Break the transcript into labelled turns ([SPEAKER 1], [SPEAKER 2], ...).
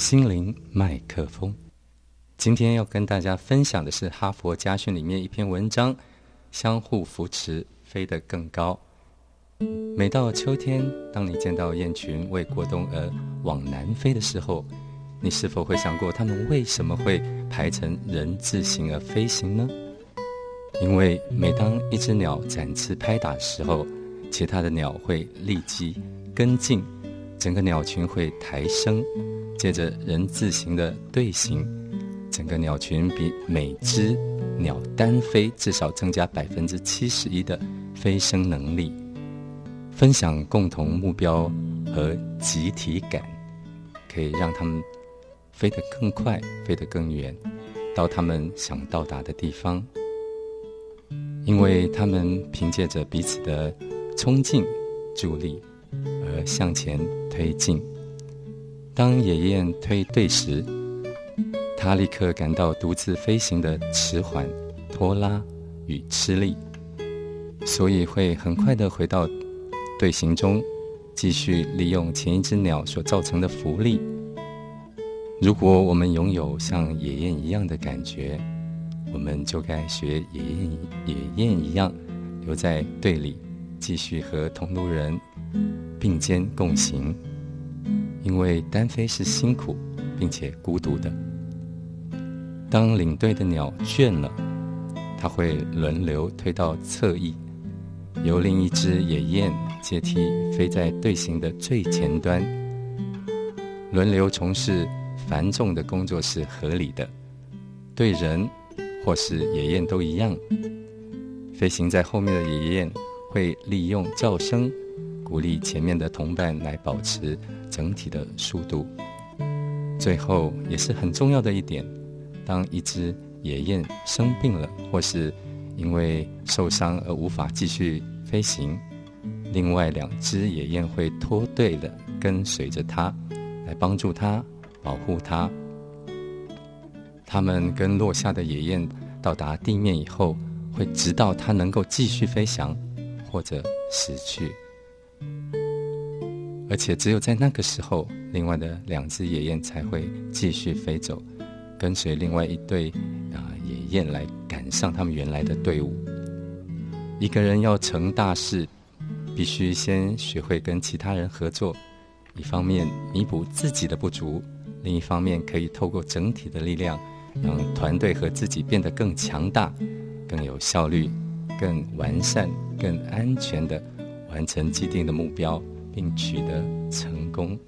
[SPEAKER 1] 心灵麦克风。今天要跟大家分享的是《哈佛家训》里面一篇文章：相互扶持，飞得更高。每到秋天，当你见到雁群为过冬而往南飞的时候，你是否会想过，它们为什么会排成人字形而飞行呢？因为每当一只鸟展翅拍打的时候，其他的鸟会立即跟进，整个鸟群会抬升，接着人字形的队形，整个鸟群比每只鸟单飞至少增加百分之七十一的飞升能力。分享共同目标和集体感，可以让他们飞得更快，飞得更远，到他们想到达的地方。因为他们凭借着彼此的冲劲助力而向前推进。当野雁推队时，他立刻感到独自飞行的迟缓、拖拉与吃力，所以会很快的回到。队形中，继续利用前一只鸟所造成的浮力。如果我们拥有像野雁一样的感觉，我们就该学野雁野雁一样，留在队里，继续和同路人并肩共行。因为单飞是辛苦并且孤独的。当领队的鸟倦了，它会轮流推到侧翼。由另一只野雁接替飞在队形的最前端，轮流从事繁重的工作是合理的。对人或是野雁都一样。飞行在后面的野雁会利用叫声鼓励前面的同伴来保持整体的速度。最后也是很重要的一点，当一只野雁生病了或是因为受伤而无法继续飞行，另外两只野雁会脱队的跟随着它，来帮助它、保护它。它们跟落下的野雁到达地面以后，会直到它能够继续飞翔或者死去。而且只有在那个时候，另外的两只野雁才会继续飞走，跟随另外一对啊野雁来赶上他们原来的队伍。一个人要成大事，必须先学会跟其他人合作，一方面弥补自己的不足，另一方面可以透过整体的力量，让团队和自己变得更强大、更有效率、更完善、更安全的完成既定的目标，并取得成功。